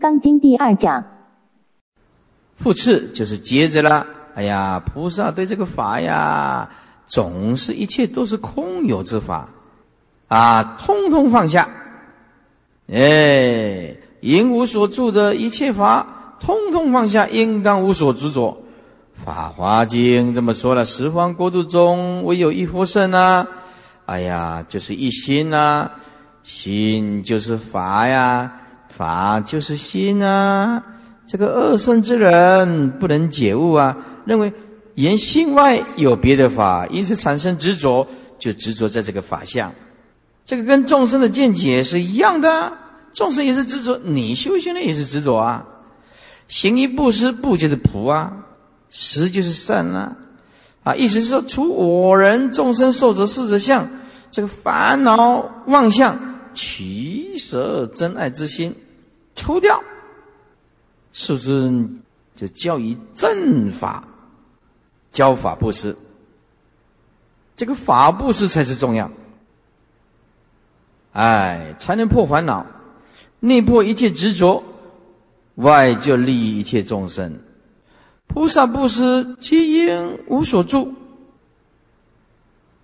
刚经》第二讲。复次就是接着了。哎呀，菩萨对这个法呀，总是一切都是空有之法，啊，通通放下。哎，应无所住的一切法，通通放下，应当无所执着。《法华经》这么说了：十方国度中，唯有一佛圣啊！哎呀，就是一心呐，心就是法呀，法就是心啊。这个二圣之人不能解悟啊，认为言心外有别的法，因此产生执着，就执着在这个法相。这个跟众生的见解是一样的，众生也是执着，你修行的也是执着啊。行一布施，布就是普啊。实就是善啊，啊，意思是说，除我人众生受者事者相，这个烦恼妄相，取舍真爱之心，除掉，是不是就教以正法，教法布施？这个法布施才是重要，哎，才能破烦恼，内破一切执着，外就利益一切众生。菩萨布施，皆因无所住，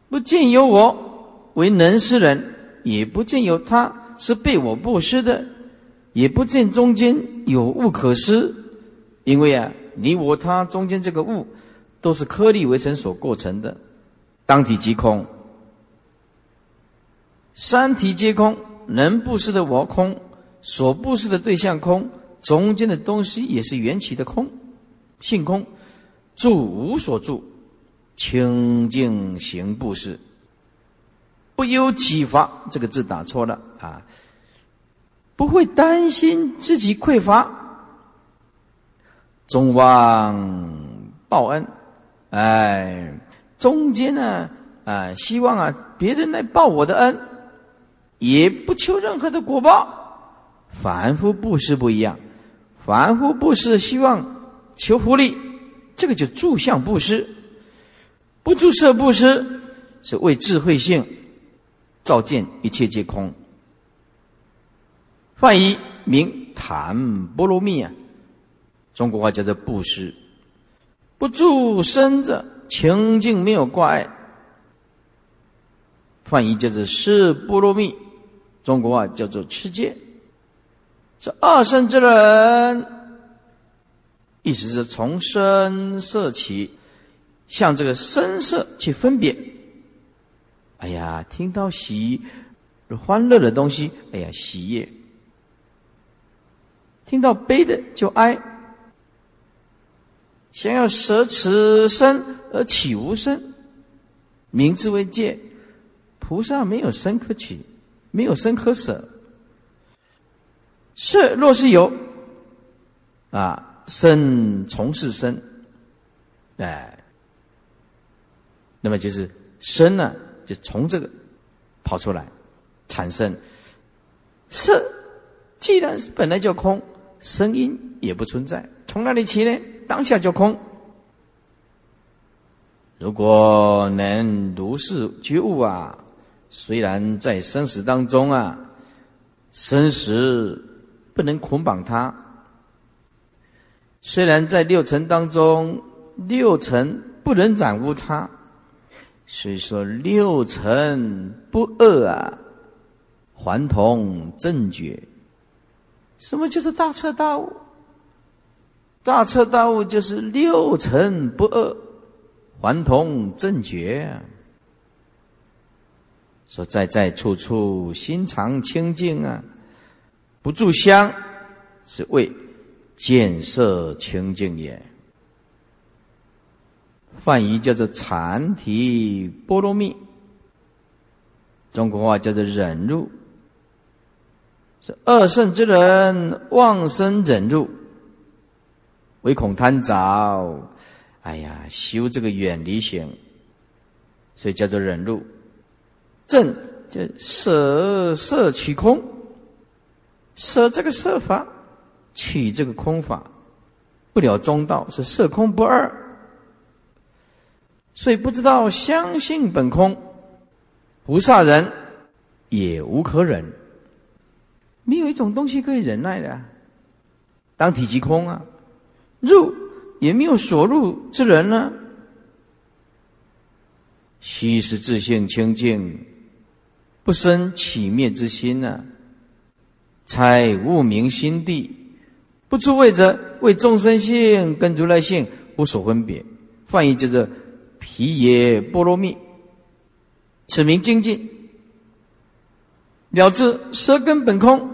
不见有我为能施人，也不见有他是被我布施的，也不见中间有物可施，因为啊，你我他中间这个物，都是颗粒为尘所构成的，当体即空，三体皆空，能布施的我空，所布施的对象空，中间的东西也是缘起的空。性空，住无所住，清净行布施，不忧启发。这个字打错了啊！不会担心自己匮乏，终忘报恩。哎，中间呢，啊，希望啊，别人来报我的恩，也不求任何的果报。凡夫布施不一样，凡夫布施希望。求福利，这个就住相布施；不住色布施，是为智慧性照见一切皆空。翻译名檀波罗蜜啊，中国话叫做布施。不住身者清净没有挂碍，翻译叫做是波罗蜜，中国话叫做持戒。这二圣之人。意思是从声色起，向这个声色去分别。哎呀，听到喜、欢乐的东西，哎呀，喜悦；听到悲的就哀。想要舍此身而起无身，名字为戒。菩萨没有身可取，没有身可舍。是若是有，啊。生从事生，哎，那么就是生呢，就从这个跑出来产生色。既然本来就空，声音也不存在，从哪里起呢？当下就空。如果能如是觉悟啊，虽然在生死当中啊，生死不能捆绑他。虽然在六尘当中，六尘不能染污他，所以说六尘不恶啊，还同正觉。什么叫做大彻大悟？大彻大悟就是六尘不恶，还同正觉。说在在处处心常清净啊，不住香，是为。见色清净也，梵语叫做禅提波罗蜜，中国话叫做忍辱。是二圣之人妄生忍辱，唯恐贪着，哎呀，修这个远离行，所以叫做忍辱。正就舍色取空，舍这个色法。取这个空法，不了中道是色空不二，所以不知道相信本空，菩萨人也无可忍，没有一种东西可以忍耐的，当体即空啊，入也没有所入之人呢。虚实自性清净，不生起灭之心呢。才悟明心地，不出位者，为众生性跟如来性无所分别。翻译就是皮耶波罗蜜，此名精进。了知舌根本空，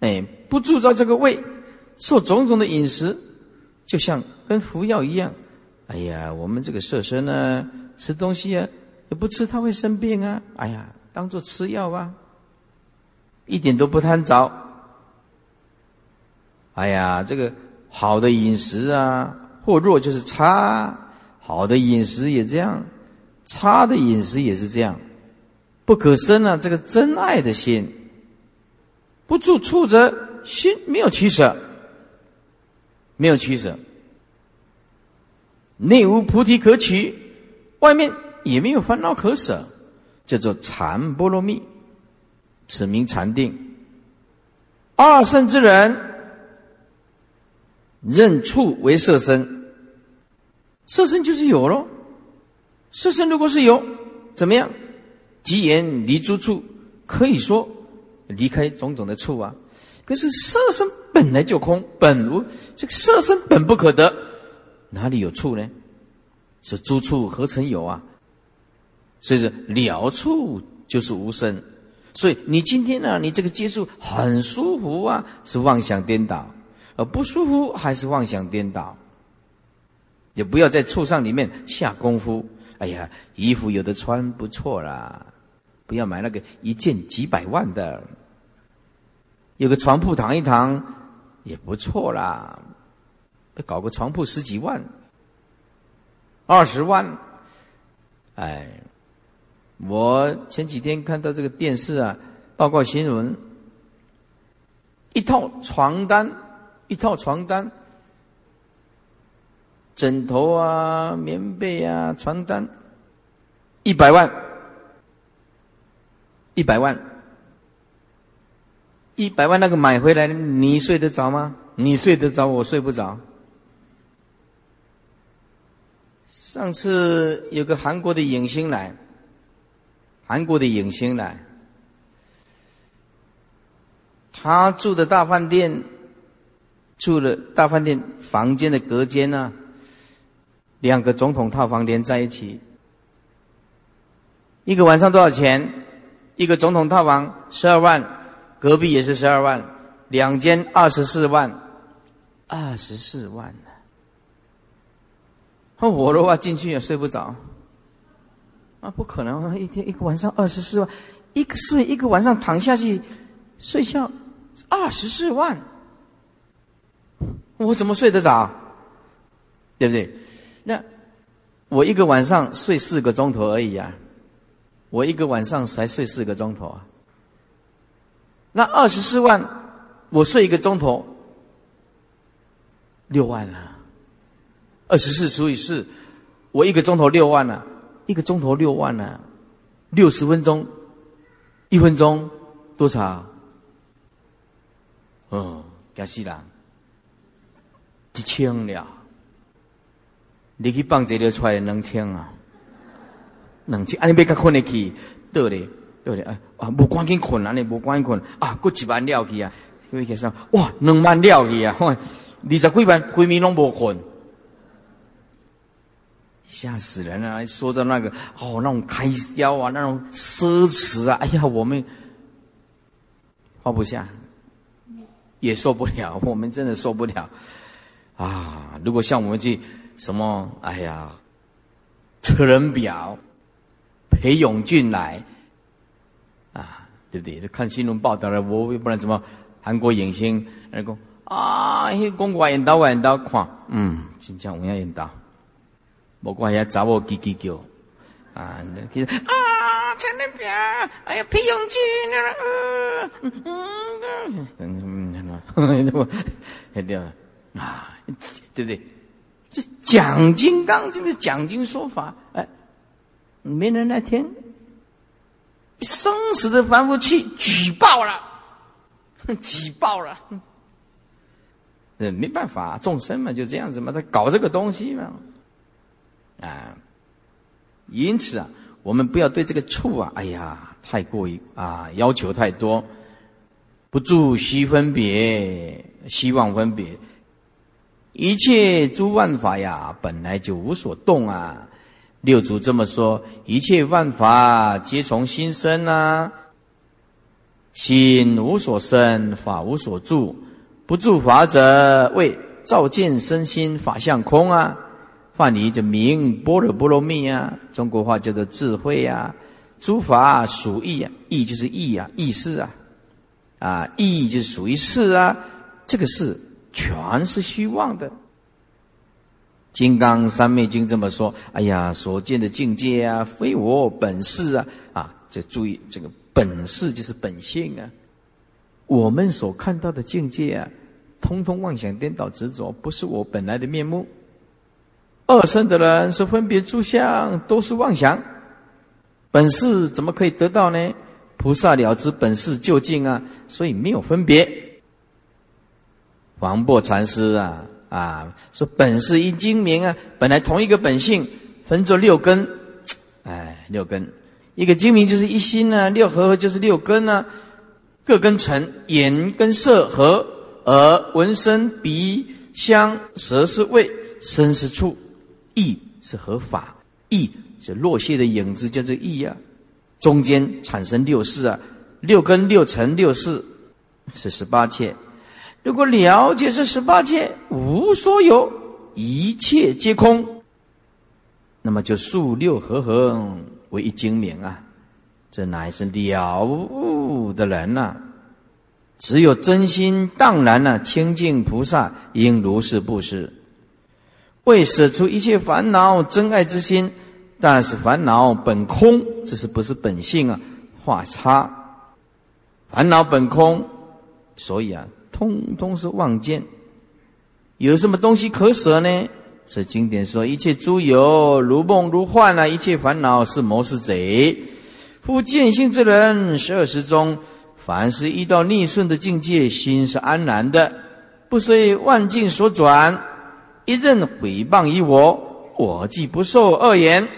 哎，不铸造这个胃，受种种的饮食，就像跟服药一样。哎呀，我们这个色身呢，吃东西啊，也不吃它会生病啊。哎呀，当做吃药吧，一点都不贪着。哎呀，这个好的饮食啊，或弱就是差；好的饮食也这样，差的饮食也是这样。不可生啊！这个真爱的心，不住处则心没有取舍，没有取舍。内无菩提可取，外面也没有烦恼可舍，叫做禅波罗蜜，此名禅定。二圣之人，认处为色身，色身就是有喽。色身如果是有，怎么样？即言离诸处，可以说离开种种的处啊。可是色身本来就空，本无这个色身本不可得，哪里有处呢？是诸处何曾有啊？所以说了处就是无生。所以你今天呢，你这个接触很舒服啊，是妄想颠倒；而不舒服还是妄想颠倒。也不要在畜上里面下功夫。哎呀，衣服有的穿不错啦。不要买那个一件几百万的，有个床铺躺一躺也不错啦。搞个床铺十几万、二十万，哎，我前几天看到这个电视啊，报告新闻，一套床单，一套床单，枕头啊、棉被啊、床单，一百万。一百万，一百万那个买回来，你睡得着吗？你睡得着，我睡不着。上次有个韩国的影星来，韩国的影星来，他住的大饭店，住的大饭店房间的隔间呢，两个总统套房连在一起，一个晚上多少钱？一个总统套房十二万，隔壁也是十二万，两间二十四万，二十四万呢。那我的话进去也睡不着，啊，不可能，一天一个晚上二十四万，一个睡一个晚上躺下去睡觉，二十四万，我怎么睡得着？对不对？我一个晚上睡四个钟头而已啊。我一个晚上才睡四个钟头啊，那二十四万，我睡一个钟头，六万了。二十四除以四，我一个钟头六万了，一个钟头六万了，六十分钟，一分钟多少？哦，惊死人，一千了。你去放这个出来两千啊？两千，安尼要甲困得去，倒咧，倒咧，啊啊，无赶紧困，安尼无赶紧困，啊，过一万了去啊，所以其实哇，两万了去啊，二十几万，规暝拢无困，吓死人了！说着那个哦，那种开销啊，那种奢侈啊，哎呀，我们放不下，也受不了，我们真的受不了啊！如果像我们去什么，哎呀，车人表。裴永俊来，啊，对不对？看新闻报道了，我不然怎么韩国影星来讲啊？迄讲我演刀，我演刀，看，嗯，真正有影演刀。不管遐查某叽叽叫，啊，其实啊，陈立平，哎呀，裴永俊，嗯嗯嗯，真嗯，嗯，嗯，对对啊，对不对？这讲金刚经的讲经说法，哎。没人来听，生死的凡夫去举报了，举报了，呃，没办法，众生嘛就这样子嘛，他搞这个东西嘛，啊，因此啊，我们不要对这个处啊，哎呀，太过于啊要求太多，不住希分别，希望分别，一切诸万法呀，本来就无所动啊。六祖这么说：一切万法皆从心生啊，心无所生，法无所住，不住法者为照见身心法相空啊。梵语就名般若波罗蜜啊，中国话叫做智慧啊。诸法属意啊，意就是意啊，意识啊，啊，意就是属于事啊，这个事全是虚妄的。《金刚三昧经》这么说：“哎呀，所见的境界啊，非我本事啊！啊，这注意这个本事就是本性啊。我们所看到的境界啊，通通妄想颠倒执着，不是我本来的面目。二生的人是分别诸相，都是妄想。本事怎么可以得到呢？菩萨了知本事究竟啊，所以没有分别。黄檗禅师啊。”啊，说本是一精明啊，本来同一个本性分作六根，哎，六根，一个精明就是一心呢，六合合就是六根呢，各根尘，眼跟色合，耳闻声，鼻香，舌是味，身是触，意是合法，意是落谢的影子叫做意啊，中间产生六事啊，六根六尘六事是十八切。如果了解这十八界无所有，一切皆空，那么就数六合合为一精明啊！这乃是了悟的人呐！只有真心荡然呢，清净菩萨应如是布施，为舍出一切烦恼真爱之心。但是烦恼本空，这是不是本性啊？画叉，烦恼本空，所以啊。通通是妄见，有什么东西可舍呢？是经典说：一切诸有如梦如幻啊！一切烦恼是谋是贼。夫见性之人，十二时中，凡是遇到逆顺的境界，心是安然的，不随万境所转。一任毁谤于我，我既不受恶言，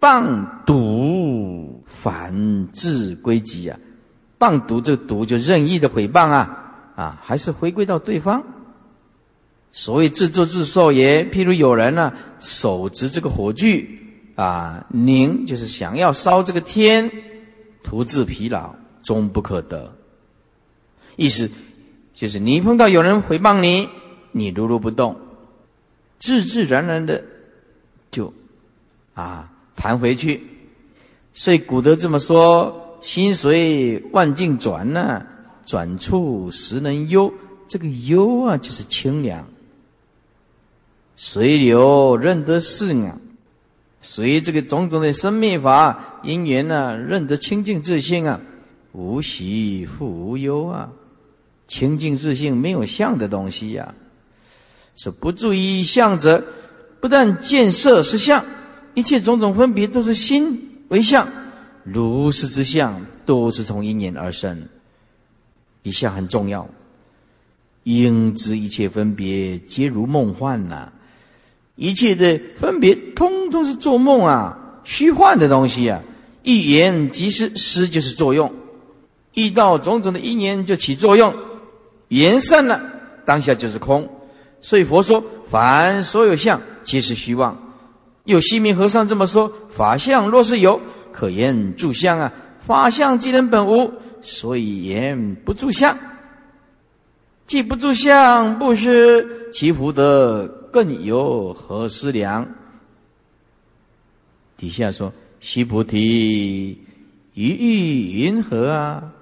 谤毒反自归己啊！谤毒这毒就任意的毁谤啊！啊，还是回归到对方。所谓自作自受也。譬如有人呢，手执这个火炬，啊，宁就是想要烧这个天，徒自疲劳，终不可得。意思就是你碰到有人回谤你，你如如不动，自自然然的就啊弹回去。所以古德这么说：心随万境转呢。转处时能悠，这个悠啊，就是清凉。随流认得是啊，随这个种种的生灭法因缘呢，认得清净自性啊，无喜复无忧啊，清净自性没有相的东西呀。是不注意相者，不但见色是相，一切种种分别都是心为相，如是之相都是从因缘而生。一下很重要，应知一切分别皆如梦幻呐，一切的分别通通是做梦啊，虚幻的东西啊。一言即失，失就是作用，遇到种种的因缘就起作用，言散了，当下就是空。所以佛说，凡所有相皆是虚妄。有西明和尚这么说：法相若是有，可言住相啊。法相即能本无。所以言不住相，既不住相，不施其福德，更有何思量？底下说：须菩提，于意云何啊？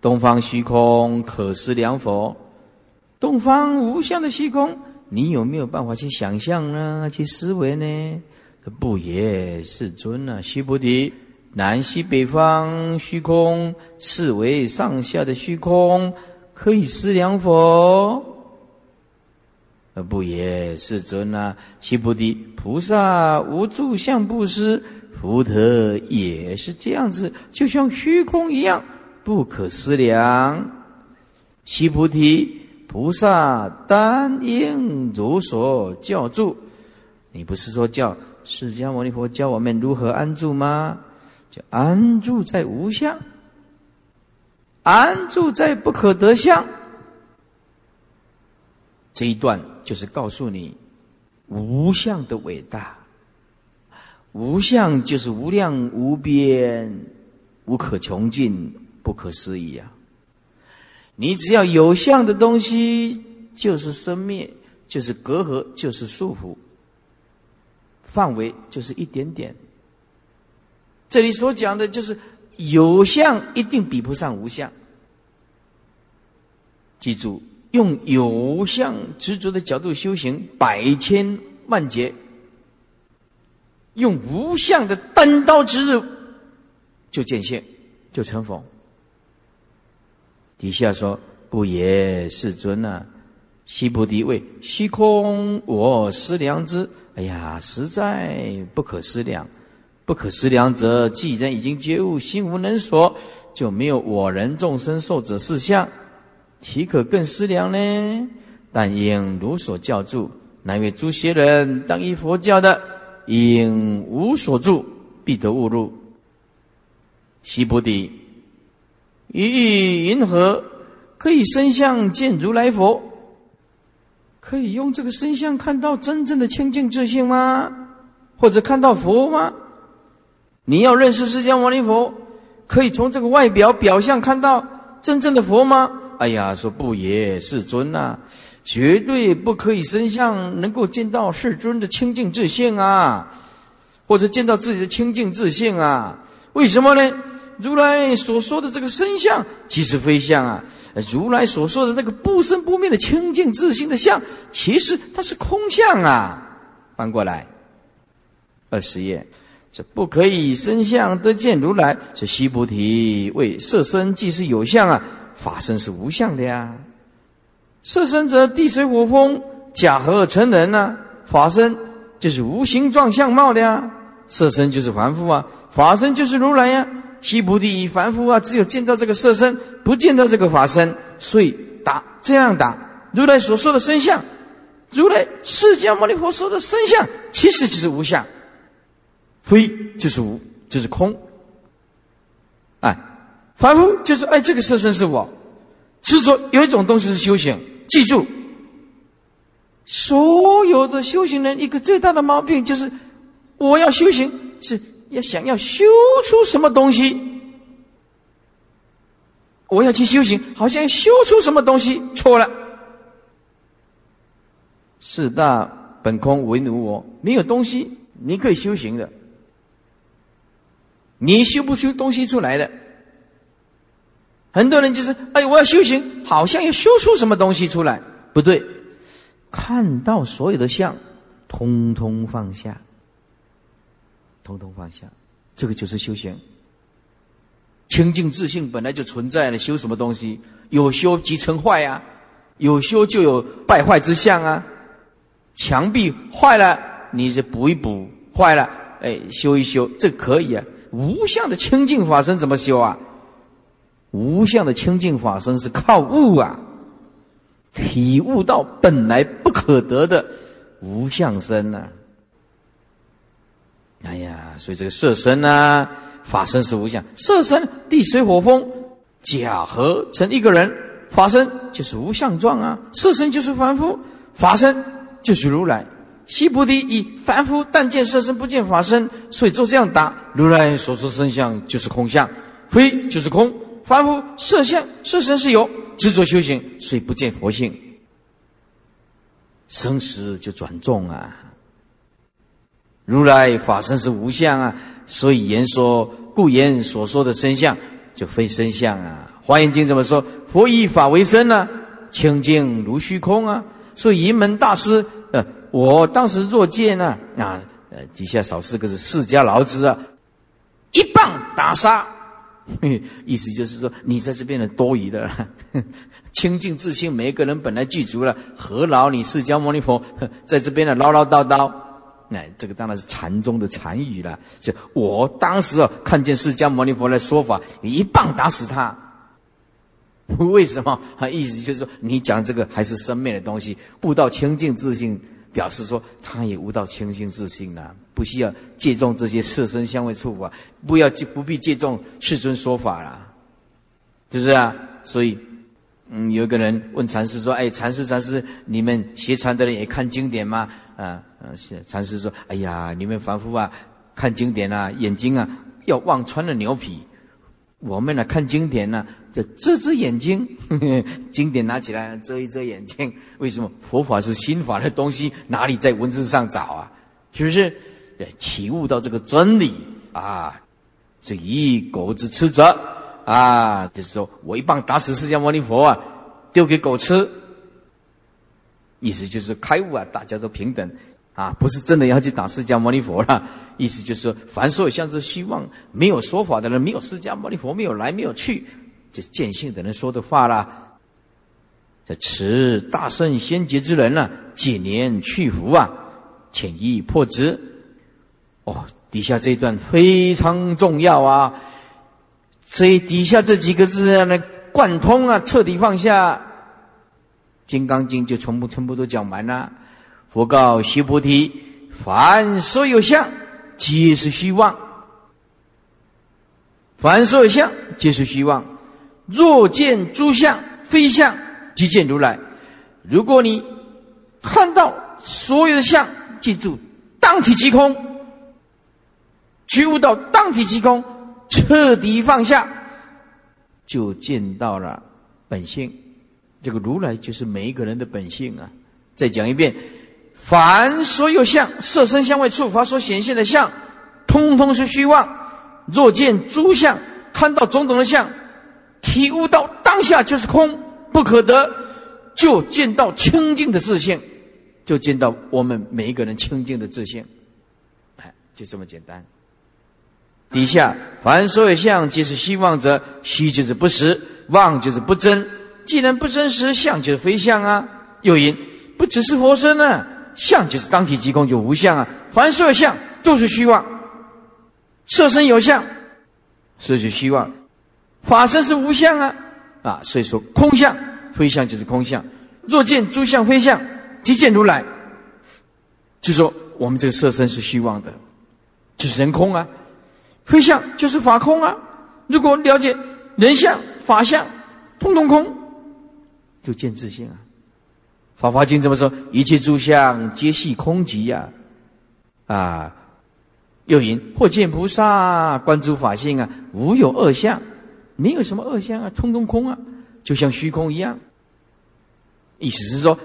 东方虚空可思量否？东方无相的虚空，你有没有办法去想象呢？去思维呢？不也，世尊啊，须菩提。南西北方虚空，四维上下的虚空，可以思量否？不也，世尊啊，须菩提，菩萨无住相布施，福德也是这样子，就像虚空一样，不可思量。须菩提，菩萨单应如所教住。你不是说叫释迦牟尼佛教我们如何安住吗？就安住在无相，安住在不可得相。这一段就是告诉你无相的伟大。无相就是无量无边、无可穷尽、不可思议啊！你只要有相的东西，就是生灭，就是隔阂，就是束缚，范围就是一点点。这里所讲的就是有相一定比不上无相。记住，用有相执着的角度修行，百千万劫。用无相的单刀直入，就见性，就成佛。底下说：“不也，世尊呐，悉菩提谓：虚空我思量之。哎呀，实在不可思量。不可思量者，既然已经觉悟，心无能所，就没有我人众生受者事相，岂可更思量呢？但应如所教住，乃为诸邪人当依佛教的。”应无所住，必得误入。悉菩提，于意云何？可以身相见如来佛？可以用这个身相看到真正的清净自信吗？或者看到佛吗？你要认识释迦牟尼佛，可以从这个外表表象看到真正的佛吗？哎呀，说不也，世尊呐。绝对不可以身相能够见到世尊的清净自信啊，或者见到自己的清净自信啊？为什么呢？如来所说的这个身相，即是非相啊。如来所说的那个不生不灭的清净自信的相，其实它是空相啊。翻过来，二十页，这不可以身相得见如来。这悉菩提为色身即是有相啊，法身是无相的呀。色身则地水火风假合成人呢？法身就是无形状相貌的呀。色身就是凡夫啊，法身就是如来呀。西菩提凡夫啊，只有见到这个色身，不见到这个法身，所以打这样打。如来所说的身相，如来释迦牟尼佛说的身相，其实就是无相，非就是无，就是空。哎，凡夫就是哎，这个色身是我，是说有一种东西是修行。记住，所有的修行人一个最大的毛病就是，我要修行是要想要修出什么东西，我要去修行，好像修出什么东西，错了。四大本空，为奴我，没有东西你可以修行的，你修不出东西出来的。很多人就是，哎，我要修行，好像要修出什么东西出来，不对。看到所有的相，通通放下，通通放下，这个就是修行。清净自信本来就存在了，修什么东西？有修即成坏呀，有修就有败坏之相啊。墙壁坏了，你是补一补；坏了，哎，修一修，这可以啊。无相的清净法身怎么修啊？无相的清净法身是靠悟啊，体悟到本来不可得的无相身呐。哎呀，所以这个色身呐，法身是无相，色身地水火风假合成一个人，法身就是无相状啊，色身就是凡夫，法身就是如来。西菩提以凡夫但见色身不见法身，所以就这样答：如来所说身相就是空相，非就是空。凡夫色相色身是有执着修行，所以不见佛性，生死就转重啊。如来法身是无相啊，所以言说故言所说的身相就非身相啊。华严经怎么说？佛以法为身呢？清净如虚空啊。所以云门大师，我当时若见呢啊呃底下少四个字释迦劳之啊，一棒打杀。意思就是说，你在这边的多余的，清净自信，每一个人本来具足了，何劳你释迦牟尼佛 在这边的唠唠叨叨？哎，这个当然是禅宗的禅语了。就我当时啊，看见释迦牟尼佛的说法，一棒打死他。为什么？他意思就是说，你讲这个还是生灭的东西，悟到清净自信，表示说他也悟到清净自信了，不需要借重这些色身香味触法，不要不必借重世尊说法了，是不是啊？所以。嗯，有一个人问禅师说：“哎，禅师，禅师，你们学禅的人也看经典吗？”啊，是禅师说：“哎呀，你们凡夫啊，看经典啊，眼睛啊要望穿了牛皮。我们呢看经典呢，就遮遮眼睛，经典拿起来遮一遮眼睛。为什么？佛法是心法的东西，哪里在文字上找啊？是不是？对，体悟到这个真理啊，这一狗子吃者。”啊，就是说我一棒打死释迦牟尼佛啊，丢给狗吃。意思就是开悟啊，大家都平等啊，不是真的要去打释迦牟尼佛了。意思就是说，凡所有相之希望，没有说法的人，没有释迦牟尼佛，没有来，没有去，就是见性的人说的话啦。这持大圣先觉之人呢，几年去福啊，潜意破执。哦，底下这一段非常重要啊。所以底下这几个字呢，贯通啊，彻底放下，《金刚经》就全部全部都讲完了。佛告须菩提：凡所有相，皆是虚妄；凡所有相，皆是虚妄。若见诸相非相，即见如来。如果你看到所有的相，记住，当体即空，觉悟到当体即空。彻底放下，就见到了本性。这个如来就是每一个人的本性啊！再讲一遍：凡所有相，色身香味触法所显现的相，通通是虚妄。若见诸相，看到种种的相，体悟到当下就是空，不可得，就见到清净的自性，就见到我们每一个人清净的自性。哎，就这么简单。底下凡所有相，皆是希望者，虚就是不实，妄就是不真。既然不真实，相就是非相啊。又因不只是佛身呢，相就是当体即空，就无相啊。凡色相都是虚妄，色身有相，所以就虚妄；法身是无相啊啊，所以说空相非相就是空相。若见诸相非相，即见如来。就说我们这个色身是虚妄的，就是人空啊。非相就是法空啊！如果了解人相、法相，通通空，就见自性啊！《法华经》怎么说？一切诸相皆系空寂呀！啊，又云：或见菩萨观诸法性啊，无有恶相，没有什么恶相啊，通通空啊，就像虚空一样。意思是说，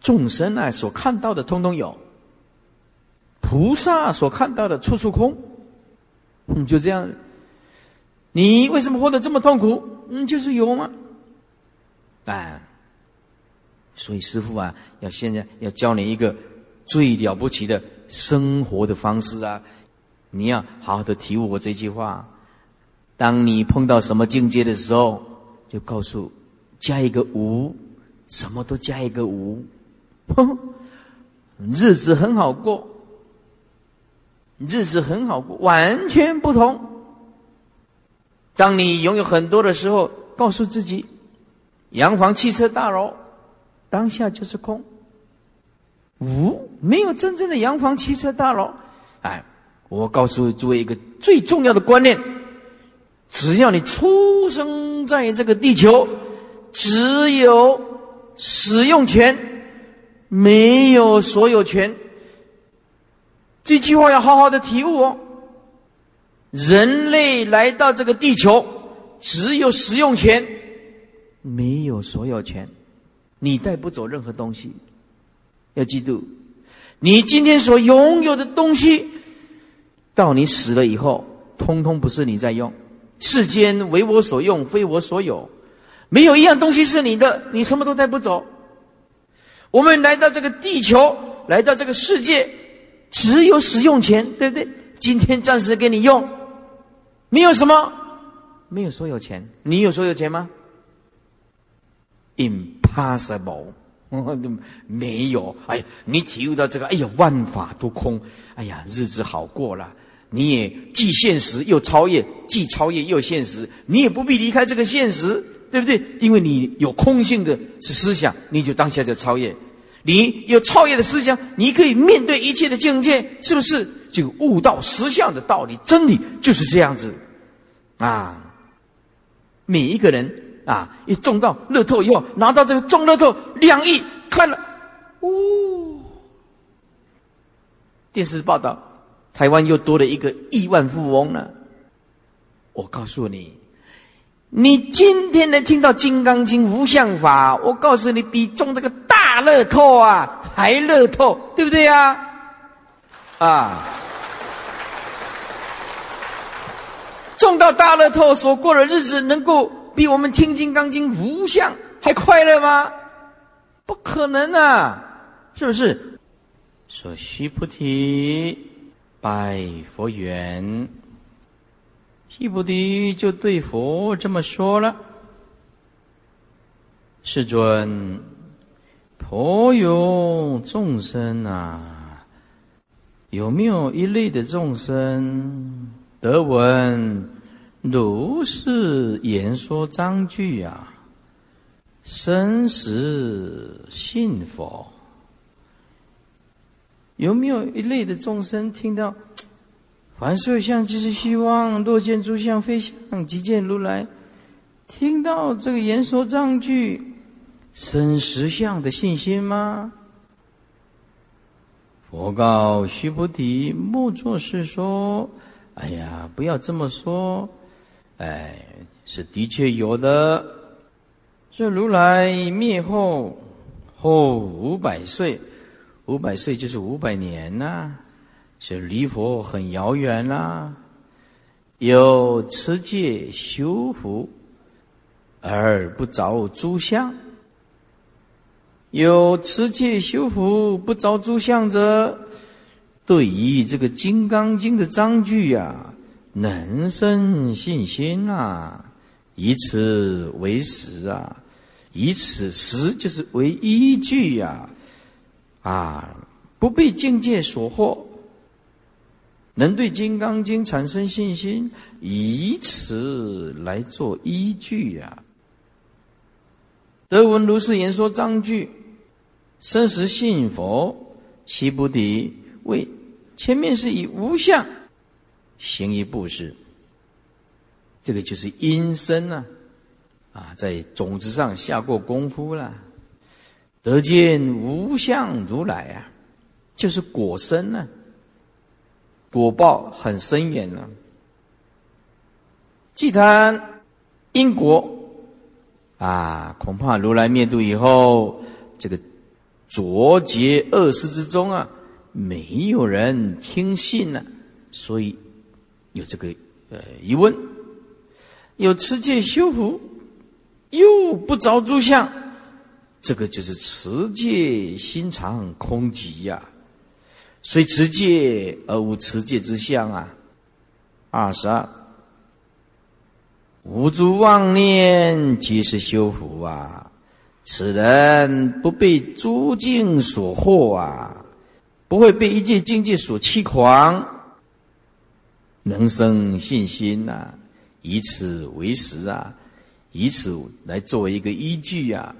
众生啊所看到的通通有，菩萨所看到的处处空。嗯，就这样。你为什么活得这么痛苦？嗯，就是有吗？哎，所以师傅啊，要现在要教你一个最了不起的生活的方式啊！你要好好的体悟我这句话。当你碰到什么境界的时候，就告诉加一个无，什么都加一个无，哼日子很好过。日子很好过，完全不同。当你拥有很多的时候，告诉自己，洋房、汽车、大楼，当下就是空。无没有真正的洋房、汽车、大楼。哎，我告诉诸位一个最重要的观念：只要你出生在这个地球，只有使用权，没有所有权。这句话要好好的体悟哦。人类来到这个地球，只有使用权，没有所有权。你带不走任何东西。要记住，你今天所拥有的东西，到你死了以后，通通不是你在用。世间为我所用，非我所有。没有一样东西是你的，你什么都带不走。我们来到这个地球，来到这个世界。只有使用权，对不对？今天暂时给你用，没有什么，没有所有权。你有所有权吗？Impossible，没有。哎，你体悟到这个，哎呀，万法都空，哎呀，日子好过了。你也既现实又超越，既超越又现实，你也不必离开这个现实，对不对？因为你有空性的是思想，你就当下就超越。你有超越的思想，你可以面对一切的境界，是不是？就悟到实相的道理，真理就是这样子啊！每一个人啊，一中到乐透以后，拿到这个中乐透两亿，看了，哦，电视报道，台湾又多了一个亿万富翁了。我告诉你。你今天能听到《金刚经》无相法，我告诉你，比中这个大乐透啊还乐透，对不对呀？啊，中到大乐透所过的日子，能够比我们听《金刚经》无相还快乐吗？不可能啊，是不是？说须菩提，拜佛缘。须菩提就对佛这么说了：“世尊，颇有众生啊，有没有一类的众生得闻如是言说章句啊？生死信佛？有没有一类的众生听到？”凡所有相，即是希望；若见诸相非相，即见如来。听到这个言说章句，生实相的信心吗？佛告须菩提：莫作是说。哎呀，不要这么说。哎，是的确有的。这如来灭后后五百岁，五百岁就是五百年呐。是离佛很遥远啦，有持戒修福而不着诸相，有持戒修福不着诸相者，对于这个《金刚经》的章句呀，能生信心啊，以此为实啊，以此实就是为依据呀，啊，不被境界所惑。能对《金刚经》产生信心，以此来做依据呀。德文如是言说章句，生实信佛，悉不敌。为前面是以无相行一步是，这个就是因身呐，啊，在种子上下过功夫了，得见无相如来啊，就是果身呢。果报很深远呢。既谈因果啊，恐怕如来灭度以后，这个浊劫恶世之中啊，没有人听信了，所以有这个呃疑问。有持戒修福，又不着诸相，这个就是持戒心肠空寂呀。虽持戒而无持戒之相啊！二十二，无诸妄念即是修福啊！此人不被诸境所惑啊，不会被一切境界所欺狂，能生信心呐！以此为实啊，以此来作为一个依据啊！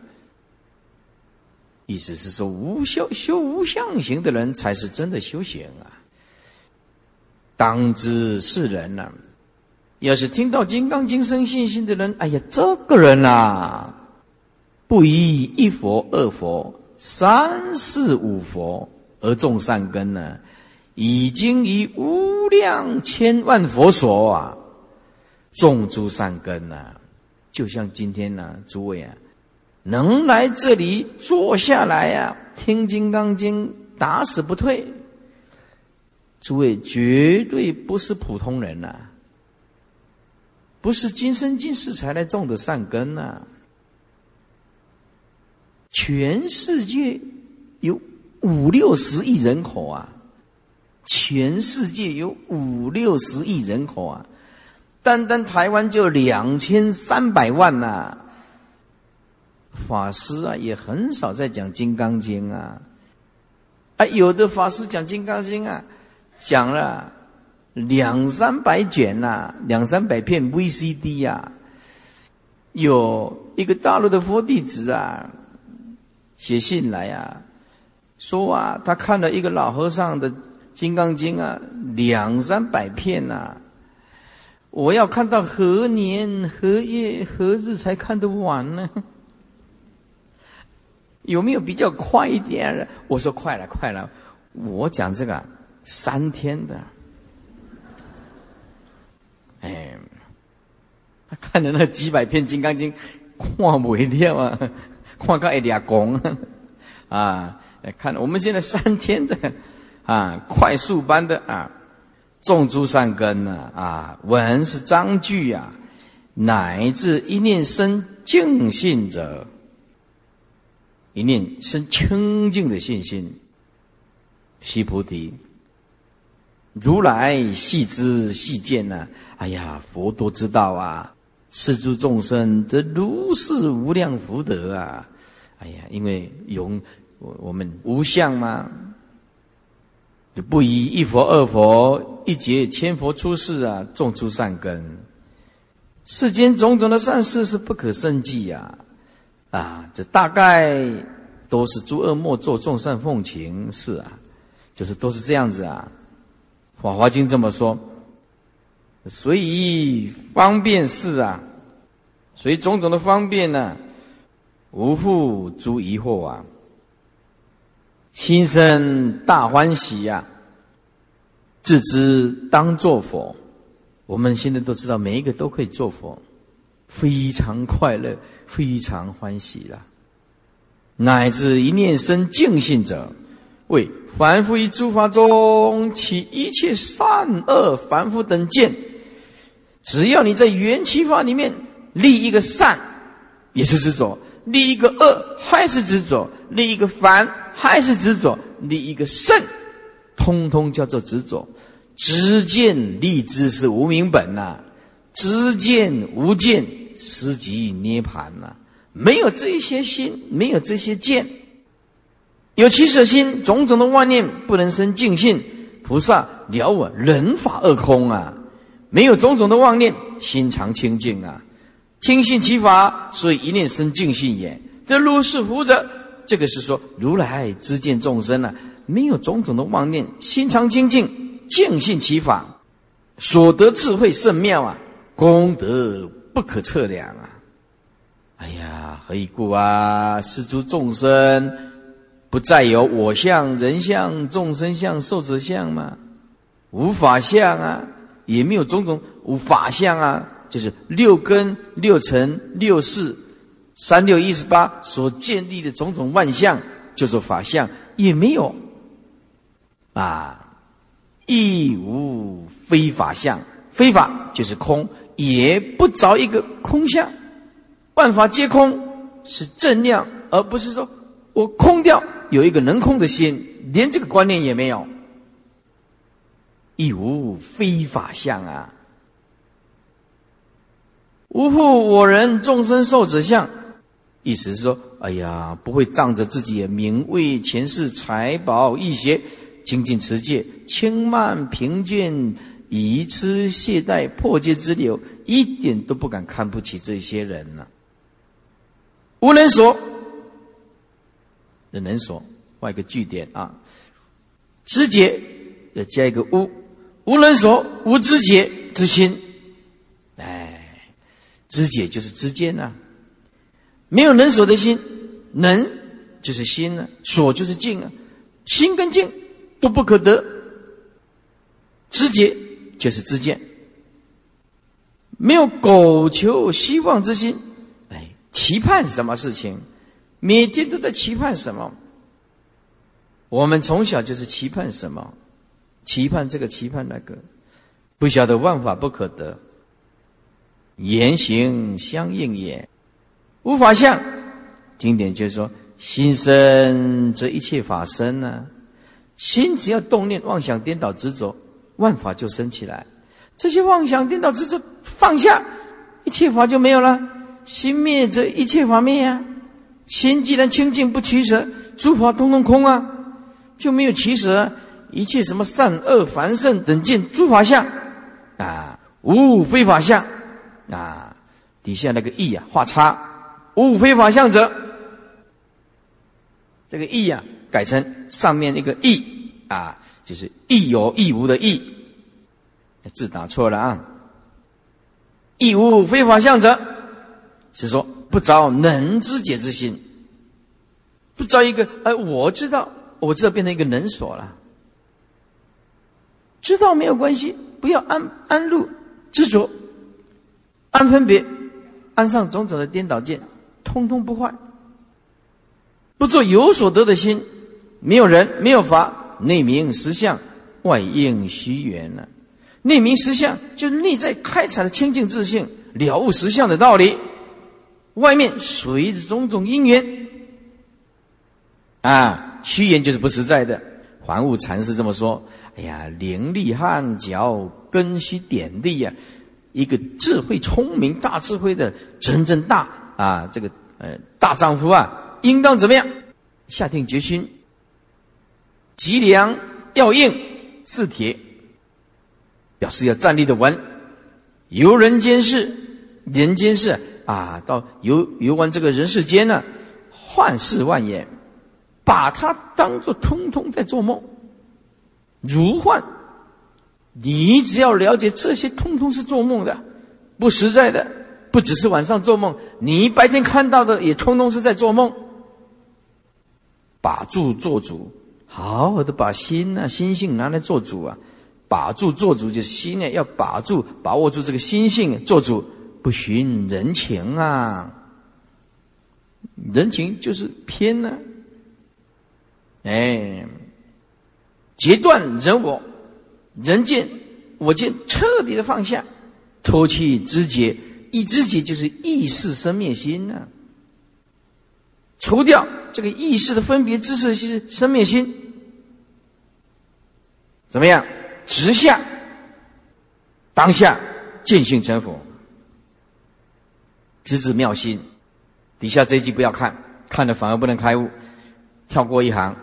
意思是说，无修修无相行的人才是真的修行啊！当知是人呐，要是听到《金刚经》生信心的人，哎呀，这个人呐，不依一佛、二佛、三四五佛而种善根呢，已经以无量千万佛所啊种诸善根呐，就像今天呢，诸位啊。能来这里坐下来呀，听《金刚经》，打死不退。诸位绝对不是普通人呐，不是今生今世才来种的善根呐。全世界有五六十亿人口啊，全世界有五六十亿人口啊，单单台湾就两千三百万呐。法师啊，也很少在讲《金刚经》啊，啊，有的法师讲《金刚经》啊，讲了两三百卷呐，两三百片 VCD 呀，有一个大陆的佛弟子啊，写信来啊，说啊，他看了一个老和尚的《金刚经》啊，两三百片呐。我要看到何年何月何日才看得完呢？有没有比较快一点的？我说快了，快了。我讲这个三天的，哎，他看的那几百片《金刚经》，看不了 啊，看个一俩公啊！看我们现在三天的啊，快速般的啊。种诸善根呢？啊，闻是章句啊，乃至一念生净信者，一念生清净的信心，悉菩提。如来细知细见呢？哎呀，佛都知道啊，是诸众生得如是无量福德啊！哎呀，因为有我我们无相嘛。不以一佛二佛一劫千佛出世啊，种出善根。世间种种的善事是不可胜计呀，啊，这大概都是诸恶莫作，众善奉行是啊，就是都是这样子啊。《法华经》这么说，所以方便事啊，所以种种的方便呢，无复诸疑惑啊。心生大欢喜呀，自知当作佛。我们现在都知道，每一个都可以做佛，非常快乐，非常欢喜了。乃至一念生净信者，为凡夫于诸法中起一切善恶凡夫等见，只要你在缘起法里面立一个善，也是执着；立一个恶，还是执着；立一个凡。还是执着立一个圣，通通叫做执着。知见立知是无明本呐，知见无见实即涅盘呐。没有这些心，没有这些见，有起舍心，种种的妄念不能生净信。菩萨了我人法二空啊，没有种种的妄念，心常清净啊，听信其法，所以一念生净信也。这如是福者。这个是说，如来知见众生呢，没有种种的妄念，心常清净，见信其法，所得智慧甚妙啊，功德不可测量啊！哎呀，何以故啊？是诸众生不再有我相、人相、众生相、寿者相吗？无法相啊，也没有种种无法相啊，就是六根、六尘、六识。三六一十八所建立的种种万象，就做法相，也没有啊，亦无非法相，非法就是空，也不着一个空相，万法皆空，是正量，而不是说我空掉有一个能空的心，连这个观念也没有，亦无非法相啊，无复我人众生寿者相。意思是说，哎呀，不会仗着自己名位、前世、财宝、义学、精进持戒、轻慢贫贱、以痴懈怠、破戒之流，一点都不敢看不起这些人呢。无人所，人所画一个句点啊，知节要加一个无，无人所无知节之心，哎，知节就是知见呐。没有能所的心，能就是心啊，所就是境啊，心跟境都不可得。知觉就是知见，没有苟求希望之心，哎，期盼什么事情，每天都在期盼什么。我们从小就是期盼什么，期盼这个，期盼那个，不晓得万法不可得，言行相应也。无法相，经典就是说，心生则一切法生呢。心只要动念、妄想、颠倒、执着，万法就生起来。这些妄想、颠倒、执着放下，一切法就没有了。心灭则一切法灭呀。心既然清净不取舍，诸法通通空啊，就没有取舍。一切什么善恶凡圣等见诸法相啊，无非法相啊。底下那个意啊，画叉，无非法相者。这个义啊，改成上面那个义啊，就是义有义无的义，字打错了啊。义无非法相者，是说不着能知解之心，不着一个哎，我知道，我知道变成一个能所了。知道没有关系，不要安安入执着，安分别，安上种种的颠倒见，通通不坏。不做有所得的心，没有人，没有法，内明实相，外应虚缘呢？内明实相就是内在开采的清净自信，了悟实相的道理；外面随着种种因缘，啊，虚言就是不实在的。还悟禅师这么说：“哎呀，灵力汗脚根须点地呀，一个智慧聪明大智慧的真正大啊，这个呃大丈夫啊。”应当怎么样？下定决心，脊梁要硬，是铁，表示要站立的稳。游人间事，人间事啊，到游游玩这个人世间呢，幻世万言，把它当做通通在做梦，如幻。你只要了解这些，通通是做梦的，不实在的，不只是晚上做梦，你白天看到的也通通是在做梦。把住做主，好好的把心啊心性拿来做主啊！把住做主，就心啊要把住把握住这个心性做主，不寻人情啊！人情就是偏呢，哎，截断人我、人见、我见，彻底的放下，脱去知觉，一知己就是意识生灭心呢。除掉这个意识的分别知识是生灭心，怎么样？直下当下见性成佛，直指妙心。底下这一句不要看，看了反而不能开悟。跳过一行，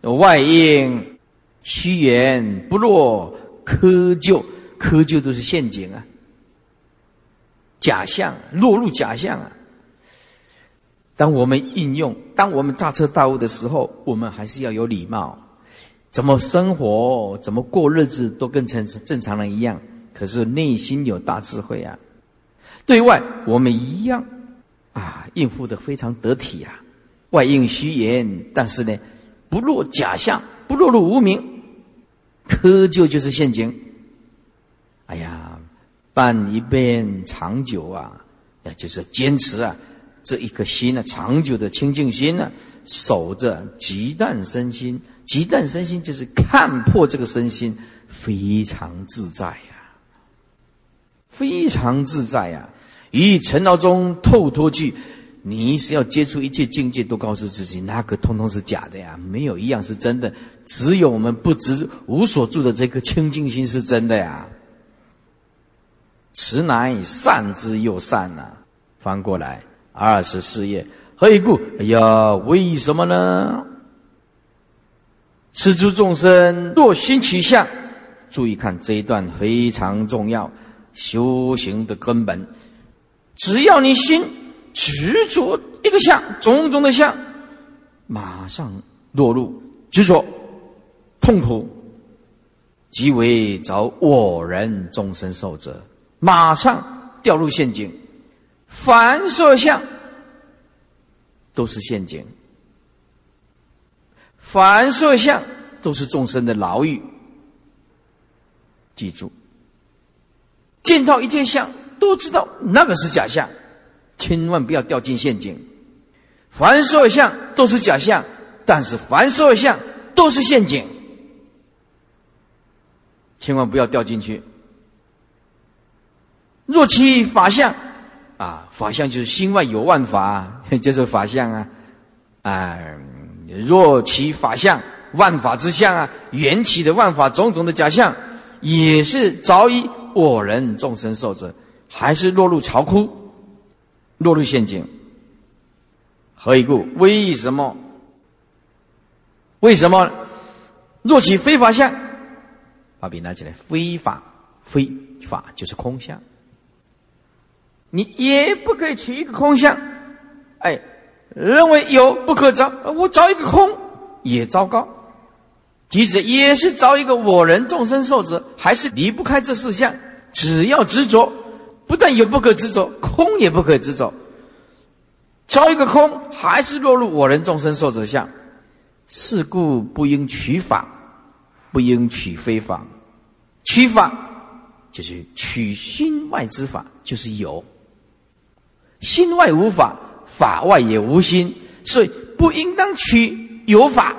外应虚言不落窠臼，窠臼都是陷阱啊，假象落入假象啊。当我们应用，当我们大彻大悟的时候，我们还是要有礼貌。怎么生活，怎么过日子，都跟成正常人一样。可是内心有大智慧啊，对外我们一样啊，应付的非常得体啊。外应虚言，但是呢，不落假象，不落入无名，窠臼就是陷阱。哎呀，办一遍长久啊，那就是坚持啊。这一颗心呢，长久的清净心呢，守着极淡身心，极淡身心就是看破这个身心，非常自在呀，非常自在呀。于尘劳中透脱去，你是要接触一切境界，都告诉自己，那个通通是假的呀，没有一样是真的，只有我们不知无所住的这颗清净心是真的呀。此乃善之又善呐，翻过来。二十四页，何以故？哎呀，为什么呢？此诸众生若心取相，注意看这一段非常重要，修行的根本。只要你心执着一个相，种种的相，马上落入执着、痛苦，即为找我人众生受者，马上掉入陷阱。凡所相都是陷阱，凡所相都是众生的牢狱。记住，见到一切相，都知道那个是假象，千万不要掉进陷阱。凡所相都是假象，但是凡所相都是陷阱，千万不要掉进去。若其法相。啊，法相就是心外有万法，就是法相啊！啊，若其法相，万法之相啊，缘起的万法种种的假象，也是早已我人众生受者，还是落入巢窟，落入陷阱。何以故？为什么？为什么？若其非法相，把笔拿起来，非法，非法就是空相。你也不可以取一个空相，哎，认为有不可找，我找一个空也糟糕。即使也是找一个我人众生受者，还是离不开这四项。只要执着，不但有不可执着，空也不可执着。找一个空，还是落入我人众生受者相。是故不应取法，不应取非法。取法就是取心外之法，就是有。心外无法，法外也无心，所以不应当取有法。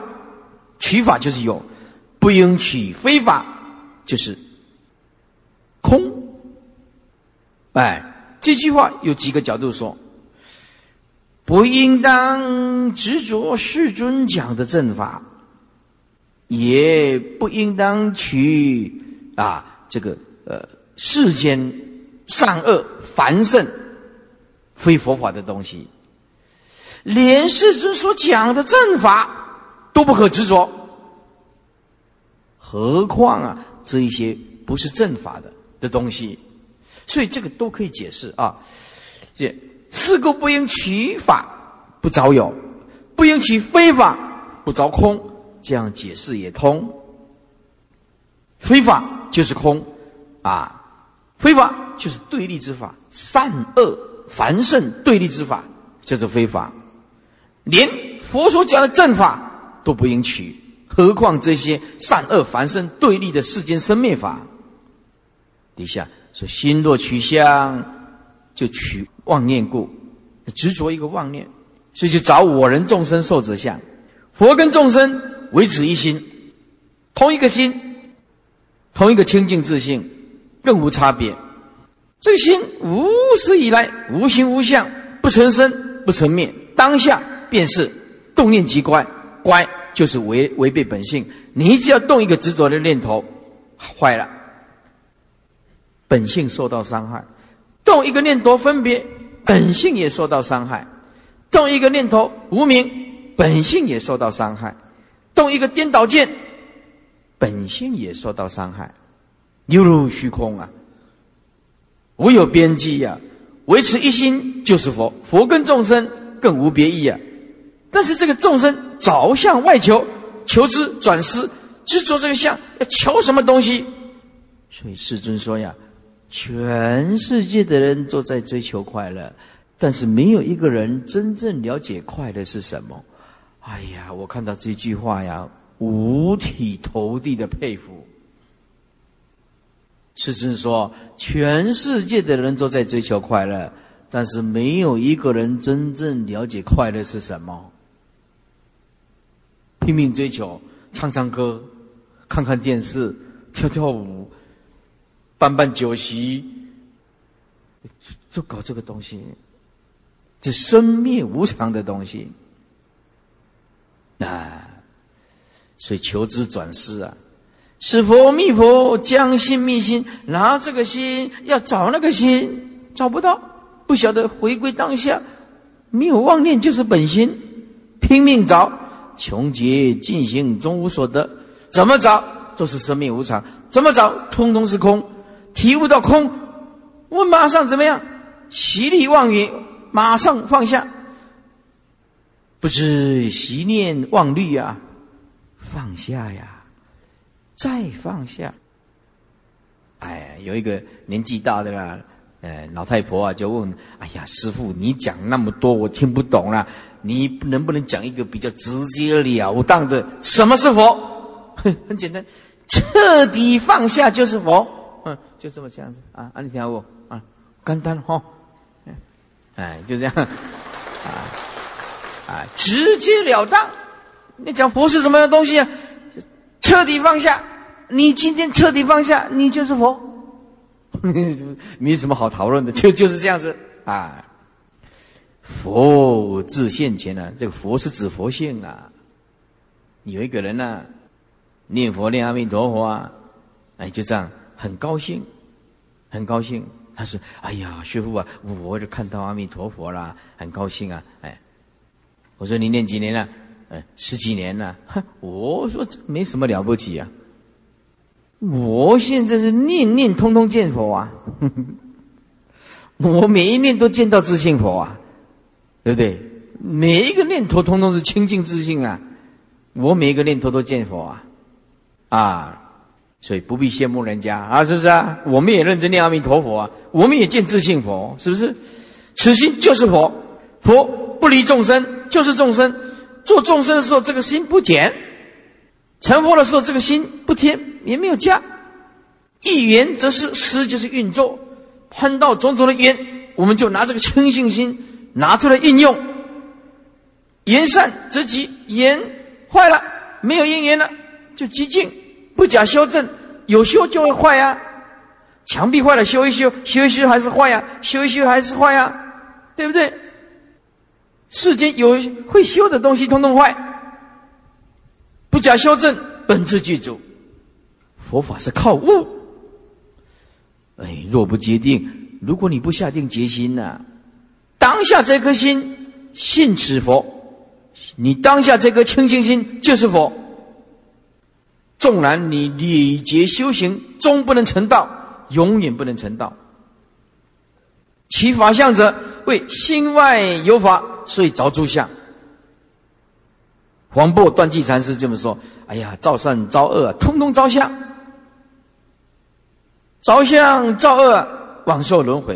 取法就是有，不应取非法，就是空。哎，这句话有几个角度说：不应当执着世尊讲的正法，也不应当取啊这个呃世间善恶繁盛非佛法的东西，连世尊所讲的正法。都不可执着，何况啊这一些不是正法的的东西，所以这个都可以解释啊。这四故不应取法不着有，不应取非法不着空，这样解释也通。非法就是空啊，非法就是对立之法，善恶繁盛对立之法，这是非法。连佛所讲的正法。都不应取，何况这些善恶繁盛对立的世间生灭法。底下说：心若取相，就取妄念故，执着一个妄念，所以就找我人众生受者相。佛跟众生为此一心，同一个心，同一个清净自性，更无差别。这个心无始以来无形无相，不成生不成灭，当下便是动念即乖。乖就是违违背本性，你只要动一个执着的念头，坏了，本性受到伤害；动一个念头分别，本性也受到伤害；动一个念头无名，本性也受到伤害；动一个颠倒见，本性也受到伤害，犹如虚空啊！无有边际呀！维持一心就是佛，佛跟众生更无别异啊！但是这个众生早向外求，求之转思，执着这个相，要求什么东西？所以世尊说呀，全世界的人都在追求快乐，但是没有一个人真正了解快乐是什么。哎呀，我看到这句话呀，五体投地的佩服。世尊说，全世界的人都在追求快乐，但是没有一个人真正了解快乐是什么。拼命追求，唱唱歌，看看电视，跳跳舞，办办酒席，就搞这个东西，这生灭无常的东西啊！所以求之转世啊，是佛密佛将心密心，拿这个心要找那个心，找不到，不晓得回归当下，没有妄念就是本心，拼命找。穷劫尽行终无所得，怎么找都是生命无常，怎么找通通是空，体悟到空，我马上怎么样？习力妄语，马上放下，不知习念妄虑啊，放下呀，再放下。哎，有一个年纪大的啦，呃，老太婆啊，就问：哎呀，师傅，你讲那么多，我听不懂了。你能不能讲一个比较直截了当的？什么是佛？很简单，彻底放下就是佛。嗯，就这么这样子啊！啊，你听我啊，简单哈。哎，就这样啊啊，直截了当。你讲佛是什么样东西啊？彻底放下。你今天彻底放下，你就是佛。没什么好讨论的，就就是这样子啊。佛自现前呢？这个佛是指佛性啊。有一个人呢，念佛念阿弥陀佛啊，哎，就这样很高兴，很高兴。他说：“哎呀，师傅啊，我就看到阿弥陀佛啦，很高兴啊。”哎，我说你念几年了？哎，十几年了。我说这没什么了不起啊。我现在是念念通通见佛啊。我每一念都见到自信佛啊，对不对？每一个念头通通是清净自信啊，我每一个念头都见佛啊，啊，所以不必羡慕人家啊，是不是啊？我们也认真念阿弥陀佛啊，我们也见自信佛，是不是？此心就是佛，佛不离众生，就是众生。做众生的时候，这个心不减；成佛的时候，这个心不添，也没有加。一缘则是施，就是运作。碰到种种的缘，我们就拿这个清净心拿出来运用。缘善则极，缘坏了，没有因缘了，就极尽，不假修正，有修就会坏呀。墙壁坏了，修一修，修一修还是坏呀，修一修还是坏呀，对不对？世间有会修的东西，通通坏，不假修正，本质具足。佛法是靠悟。哎，若不决定，如果你不下定决心呢？当下这颗心信此佛，你当下这颗清净心就是佛。纵然你礼节修行，终不能成道，永远不能成道。其法相者，为心外有法，所以着诸相。黄檗断际禅师这么说：“哎呀，造善造恶，通通造相。”着相造恶，往受轮回；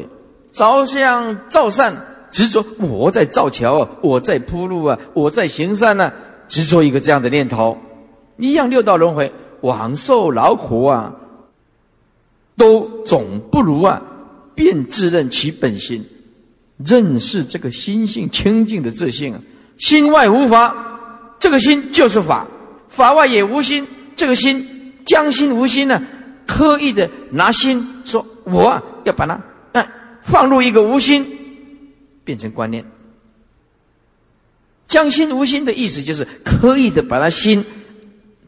着相造善，执着我在造桥，我在铺路啊，我在行善呢，执着一个这样的念头，一样六道轮回，往受劳苦啊，都总不如啊，便自认其本心，认识这个心性清净的自信，心外无法，这个心就是法，法外也无心，这个心将心无心呢？刻意的拿心说，我要把它嗯放入一个无心，变成观念。将心无心的意思就是刻意的把它心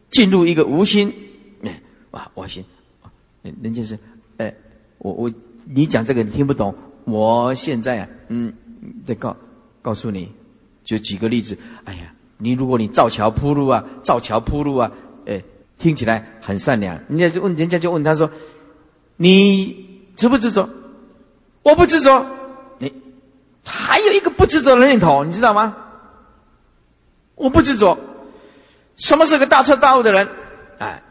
进入一个无心，哎哇我心，人家是哎我我你讲这个你听不懂，我现在啊嗯再告告诉你，就举个例子，哎呀你如果你造桥铺路啊，造桥铺路啊，哎。听起来很善良，人家就问，人家就问他说：“你执不执着？”我不执着。你还有一个不执着的念头，你知道吗？我不执着。什么是个大彻大悟的人？哎，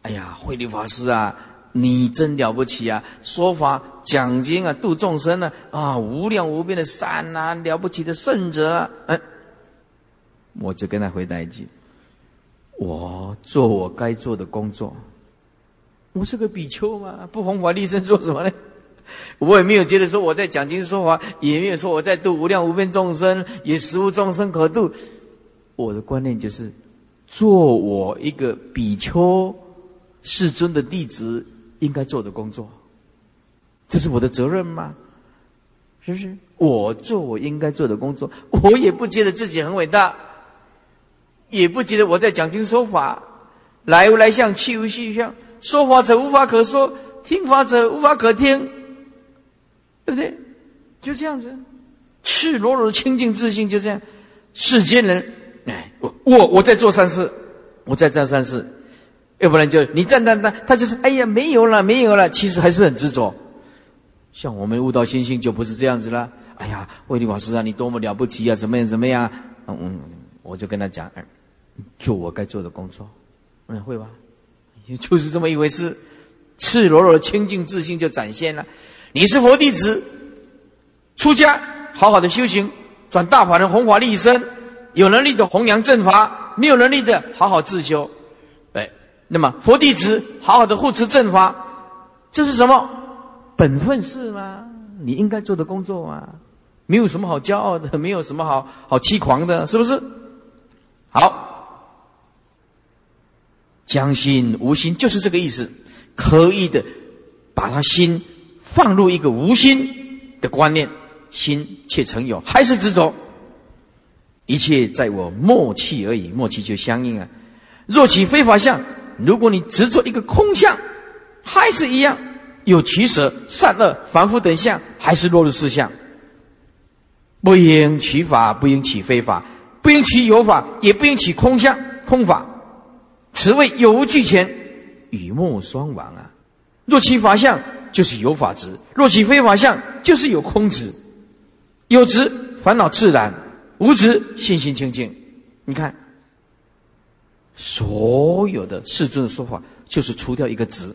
哎呀，慧律法师啊，你真了不起啊！说法讲经啊，度众生呢啊，无量无边的善呐，了不起的圣者。嗯，我就跟他回答一句。我做我该做的工作，我是个比丘嘛，不弘法立身做什么呢？我也没有觉得说我在讲经说法，也没有说我在度无量无边众生，也实无众生可度。我的观念就是，做我一个比丘世尊的弟子应该做的工作，这是我的责任吗？是不是？我做我应该做的工作，我也不觉得自己很伟大。也不觉得我在讲经说法，来无来相，去无去相。说法者无法可说，听法者无法可听，对不对？就这样子，赤裸裸的清净自信就这样。世间人，哎，我我我在做善事，我在做善事，要不然就你赞赞赞，他就是：“哎呀，没有了，没有了。”其实还是很执着。像我们悟道心性就不是这样子了。哎呀，慧律法师啊，你多么了不起啊，怎么样怎么样？嗯，我就跟他讲。做我该做的工作，嗯，会吧？就是这么一回事，赤裸裸的清净自信就展现了。你是佛弟子，出家好好的修行，转大法的弘法利生，有能力的弘扬正法，没有能力的好好自修。那么佛弟子好好的护持正法，这是什么本分事吗？你应该做的工作吗？没有什么好骄傲的，没有什么好好欺狂的，是不是？好。将心无心，就是这个意思。刻意的把他心放入一个无心的观念，心却成有，还是执着。一切在我默契而已，默契就相应啊。若起非法相，如果你执着一个空相，还是一样有取舍、善恶、凡夫等相，还是落入四相。不应取法，不应取非法，不应取有法，也不应取空相、空法。此谓有无俱全，与莫双亡啊！若其法相就是有法执；若起非法相，就是有空执。有执，烦恼自然；无执，信心清净。你看，所有的世尊的说法，就是除掉一个执，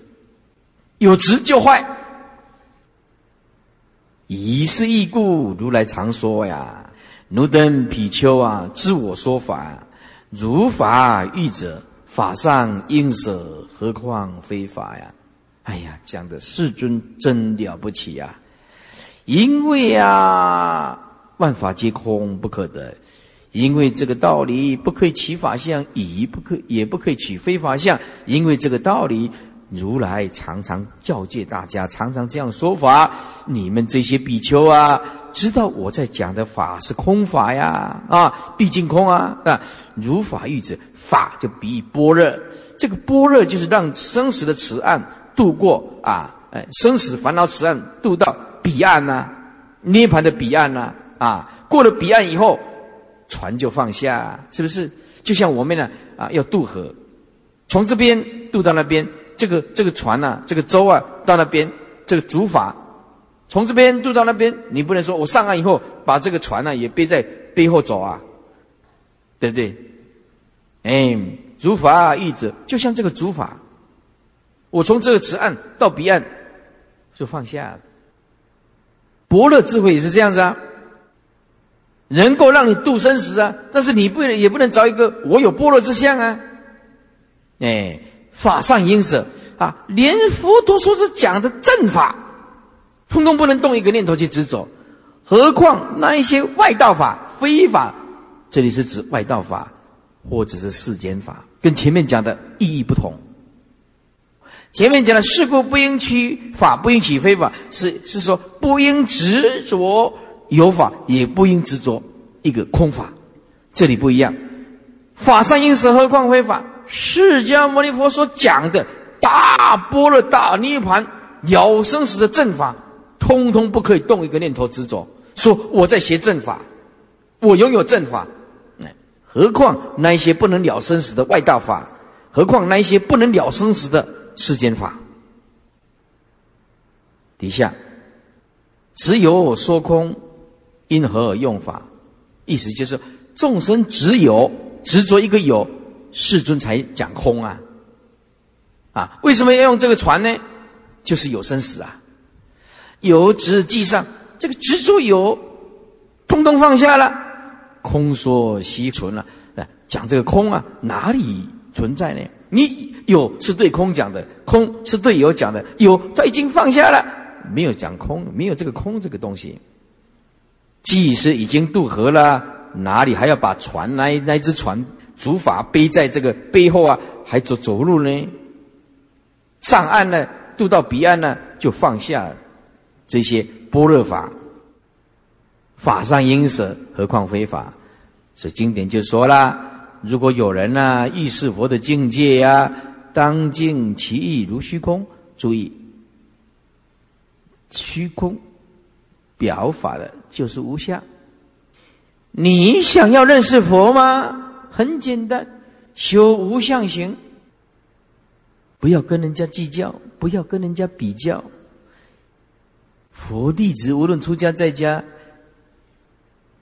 有执就坏。以是义故，如来常说呀：“奴等比丘啊，知我说法，如法欲者，法上应舍，何况非法呀？”哎呀，讲的世尊真了不起呀！因为啊，万法皆空，不可得。因为这个道理，不可以起法相，以不可也不可以起非法相。因为这个道理。如来常常教诫大家，常常这样说法。你们这些比丘啊，知道我在讲的法是空法呀，啊，毕竟空啊，啊，如法喻者，法就比喻般若。这个般若就是让生死的此岸渡过啊，哎，生死烦恼此岸渡到彼岸呐，涅盘的彼岸呐，啊，过了彼岸以后，船就放下，是不是？就像我们呢，啊，要渡河，从这边渡到那边。这个这个船呐，这个舟啊，到那边，这个竹筏，从这边渡到那边，你不能说我上岸以后把这个船呢也背在背后走啊，对不对？哎，竹筏一直就像这个竹筏，我从这个此岸到彼岸就放下了。伯乐智慧也是这样子啊，能够让你度生死啊，但是你不也不能找一个我有般若之相啊，哎。法上因舍啊，连佛陀说是讲的正法，通通不能动一个念头去执着，何况那一些外道法、非法，这里是指外道法或者是世间法，跟前面讲的意义不同。前面讲的事故不应取法，不应起非法，是是说不应执着有法，也不应执着一个空法，这里不一样。法上因舍，何况非法？释迦牟尼佛所讲的大波若大涅盘了生死的正法，通通不可以动一个念头执着。说我在学正法，我拥有正法，何况那些不能了生死的外道法？何况那些不能了生死的世间法？底下只有说空，因何而用法？意思就是众生只有执着一个有。世尊才讲空啊，啊，为什么要用这个船呢？就是有生死啊，有执即上，这个执着有，通通放下了，空说悉存了。讲这个空啊，哪里存在呢？你有是对空讲的，空是对有讲的，有他已经放下了，没有讲空，没有这个空这个东西。即使已经渡河了，哪里还要把船那那只船？竹筏背在这个背后啊，还走走路呢。上岸呢，渡到彼岸呢，就放下这些般若法。法上应舍，何况非法？所以经典就说了：如果有人呢，欲是佛的境界呀，当尽其意如虚空。注意，虚空表法的就是无相。你想要认识佛吗？很简单，修无相行，不要跟人家计较，不要跟人家比较。佛弟子无论出家在家，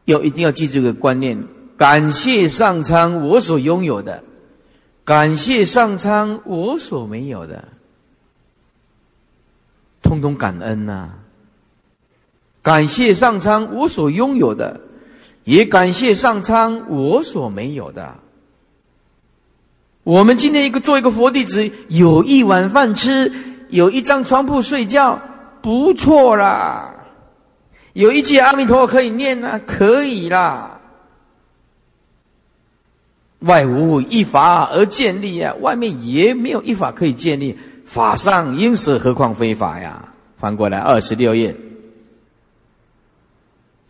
要一定要记这个观念：感谢上苍我所拥有的，感谢上苍我所没有的，通通感恩呐！感谢上苍我所拥有的。也感谢上苍，我所没有的。我们今天一个做一个佛弟子，有一碗饭吃，有一张床铺睡觉，不错啦。有一句阿弥陀佛可以念啊，可以啦。外无一法而建立啊，外面也没有一法可以建立。法上应舍，何况非法呀？翻过来二十六页，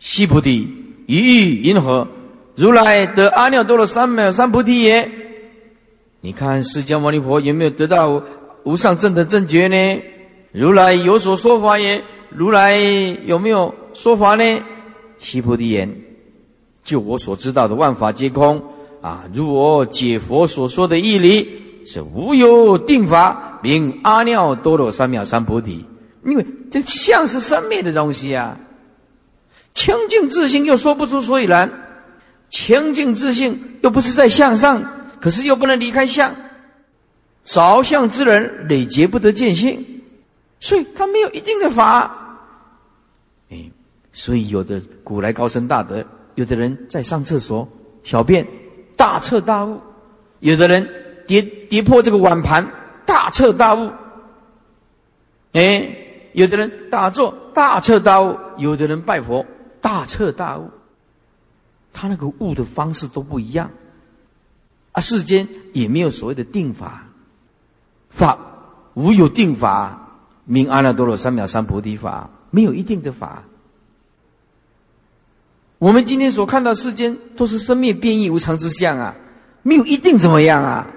西菩提。一遇银河，如来得阿耨多罗三藐三菩提耶。你看释迦牟尼佛有没有得到无上正的正觉呢？如来有所说法也。如来有没有说法呢？悉菩提言：就我所知道的万法皆空啊！如我解佛所说的义理，是无有定法名阿耨多罗三藐三菩提。因为这相是生灭的东西啊。清净自性又说不出所以然，清净自性又不是在向上，可是又不能离开相。着相之人累劫不得见性，所以他没有一定的法。哎，所以有的古来高僧大德，有的人在上厕所小便大彻大悟，有的人跌跌破这个碗盘大彻大悟。哎，有的人打坐大彻大悟，有的人拜佛。大彻大悟，他那个悟的方式都不一样，啊，世间也没有所谓的定法，法无有定法，名阿耨多罗三藐三菩提法，没有一定的法。我们今天所看到世间都是生灭变异无常之相啊，没有一定怎么样啊，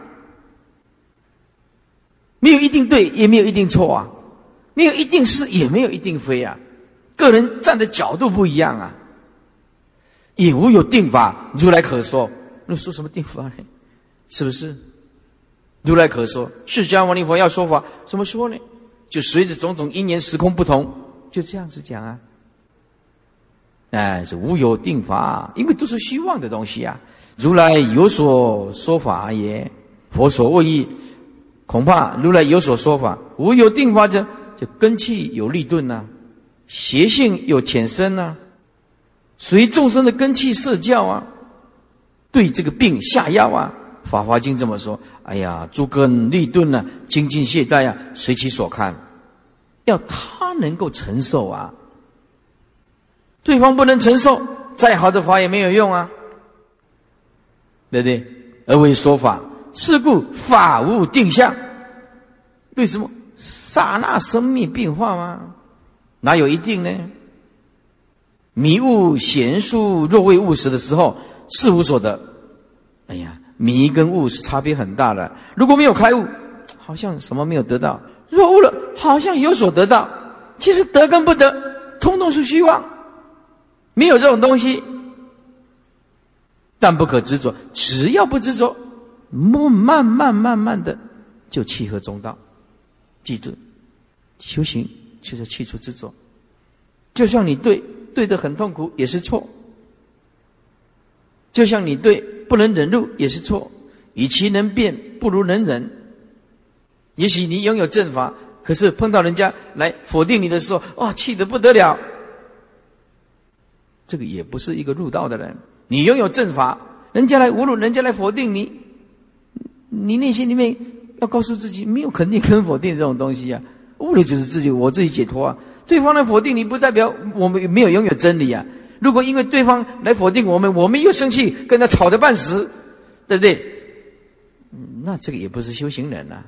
没有一定对，也没有一定错啊，没有一定是，也没有一定非啊。个人站的角度不一样啊，也无有定法，如来可说。那说什么定法呢？是不是？如来可说，释迦牟尼佛要说法，怎么说呢？就随着种种因缘时空不同，就这样子讲啊。哎，是无有定法，因为都是虚妄的东西啊。如来有所说法也，佛所问意，恐怕如来有所说法，无有定法者，就根气有力钝呐。邪性有浅深呐，随众生的根气设教啊，对这个病下药啊，《法华经》这么说：哎呀，诸根利钝呢，精进懈怠啊，随其所看，要他能够承受啊。对方不能承受，再好的法也没有用啊，对不对？而为说法，是故法无定向。为什么？刹那生命变化吗？哪有一定呢？迷悟贤术若未务实的时候，是无所得。哎呀，迷跟悟是差别很大的。如果没有开悟，好像什么没有得到；若悟了，好像有所得到。其实得跟不得，通通是虚妄，没有这种东西。但不可执着，只要不执着，慢慢慢慢慢的就契合中道。记住，修行。就是去除执着，就像你对对的很痛苦也是错，就像你对不能忍辱也是错，与其能变不如能忍。也许你拥有正法，可是碰到人家来否定你的时候，哇，气得不得了。这个也不是一个入道的人。你拥有正法，人家来侮辱，人家来否定你，你内心里面要告诉自己，没有肯定跟否定这种东西啊。悟了就是自己，我自己解脱啊！对方来否定你，不代表我们没有拥有真理啊！如果因为对方来否定我们，我们又生气，跟他吵得半死，对不对？那这个也不是修行人呐。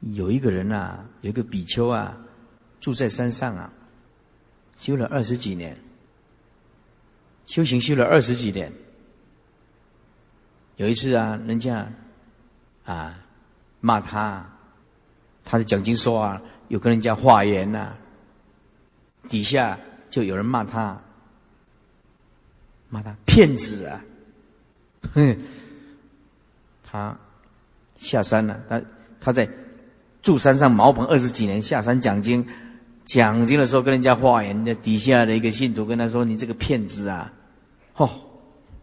有一个人呐，有一个比丘啊，住在山上啊，修了二十几年，修行修了二十几年。有一次啊，人家啊骂他。他的讲经说啊，有跟人家化缘呐，底下就有人骂他，骂他骗子啊，哼，他下山了，他他在住山上茅棚二十几年，下山讲经，讲经的时候跟人家化缘，那底下的一个信徒跟他说：“你这个骗子啊！” 哦，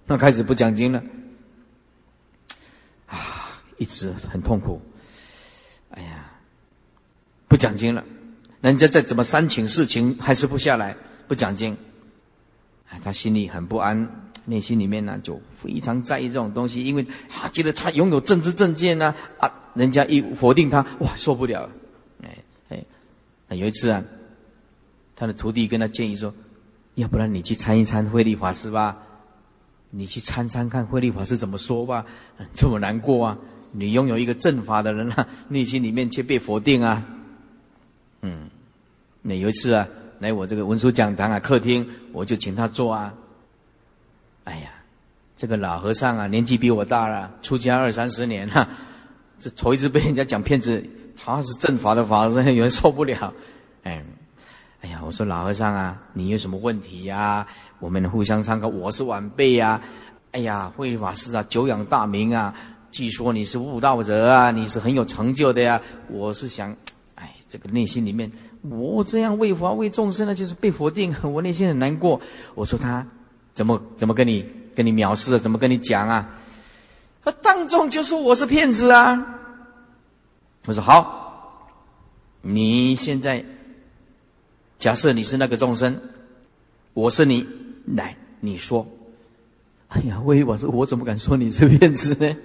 那开始不讲经了，啊，一直很痛苦，不讲经了，人家再怎么三请四请，还是不下来，不讲经，啊，他心里很不安，内心里面呢就非常在意这种东西，因为啊，觉得他拥有政治正见呢，啊，人家一否定他，哇，受不了，哎哎，那有一次啊，他的徒弟跟他建议说，要不然你去参一参慧利法师吧，你去参参看慧利法师怎么说吧，这么难过啊，你拥有一个正法的人啊，内心里面却被否定啊。嗯，那有一次啊，来我这个文殊讲堂啊，客厅，我就请他坐啊。哎呀，这个老和尚啊，年纪比我大了，出家二三十年了，这头一次被人家讲骗子，他是正法的法师，有人受不了。哎，哎呀，我说老和尚啊，你有什么问题呀？我们互相参考，我是晚辈呀。哎呀，慧法师啊，久仰大名啊，据说你是悟道者啊，你是很有成就的呀。我是想。这个内心里面，我这样为佛为众生呢，就是被否定，我内心很难过。我说他怎么怎么跟你跟你藐视啊？怎么跟你讲啊？他当众就说我是骗子啊！我说好，你现在假设你是那个众生，我是你，来你说。哎呀，我我说我怎么敢说你是骗子呢？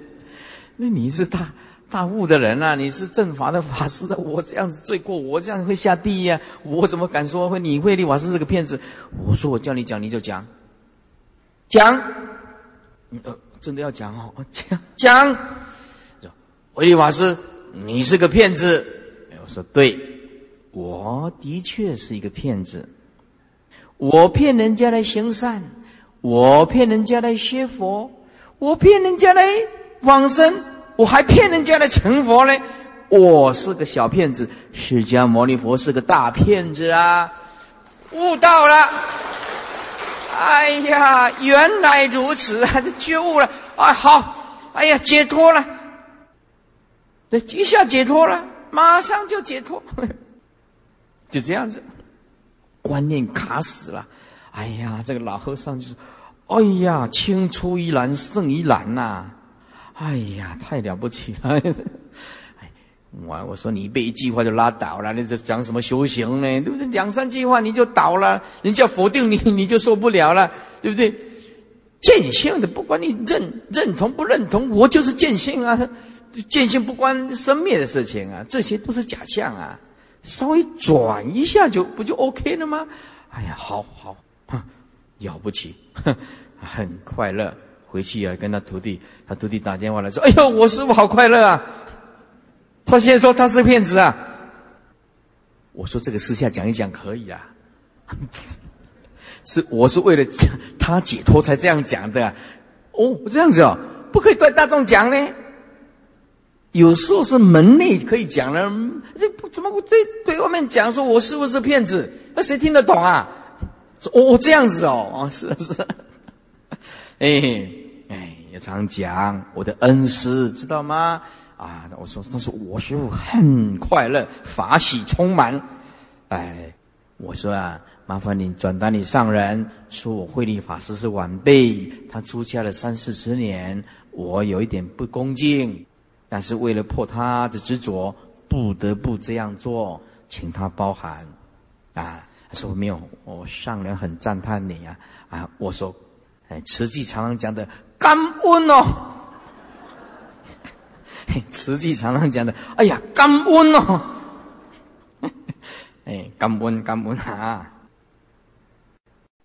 那你是大大悟的人啊，你是正法的法师，我这样子罪过，我这样会下地狱啊！我怎么敢说会你慧利法师是个骗子？我说我叫你讲你就讲，讲，呃，真的要讲哦，讲讲，慧利法师你是个骗子。我说对，我的确是一个骗子，我骗人家来行善。我骗人家来学佛，我骗人家来往生，我还骗人家来成佛呢。我是个小骗子，释迦牟尼佛是个大骗子啊！悟到了，哎呀，原来如此，还是觉悟了啊！好，哎呀，解脱了，这一下解脱了，马上就解脱，就这样子，观念卡死了。哎呀，这个老和尚就是，哎呀，青出于蓝胜于蓝呐！哎呀，太了不起了！我我说你背一句话就拉倒了，你这讲什么修行呢？对不对？两三句话你就倒了，人家否定你，你就受不了了，对不对？见性的，不管你认认同不认同，我就是见性啊！见性不关生灭的事情啊，这些都是假象啊！稍微转一下就不就 OK 了吗？哎呀，好好。了不起，很快乐。回去啊，跟他徒弟，他徒弟打电话来说：“哎呦，我师傅好快乐啊！”他现在说他是骗子啊。我说这个私下讲一讲可以啊，是我是为了 他解脱才这样讲的。哦，这样子哦，不可以对大众讲呢。有时候是门内可以讲了，这不怎么对对外面讲说我师傅是骗子，那谁听得懂啊？哦，这样子哦，哦，是是，哎，也常讲我的恩师，知道吗？啊，我说，他说我师傅很快乐，法喜充满。哎，我说啊，麻烦你转达你上人，说我慧立法师是晚辈，他出家了三四十年，我有一点不恭敬，但是为了破他的执着，不得不这样做，请他包涵，啊。他说没有，我上人很赞叹你啊！啊，我说，哎，慈济常常讲的感恩哦，慈济常常讲的，哎呀，感恩哦，哎，感恩感恩啊！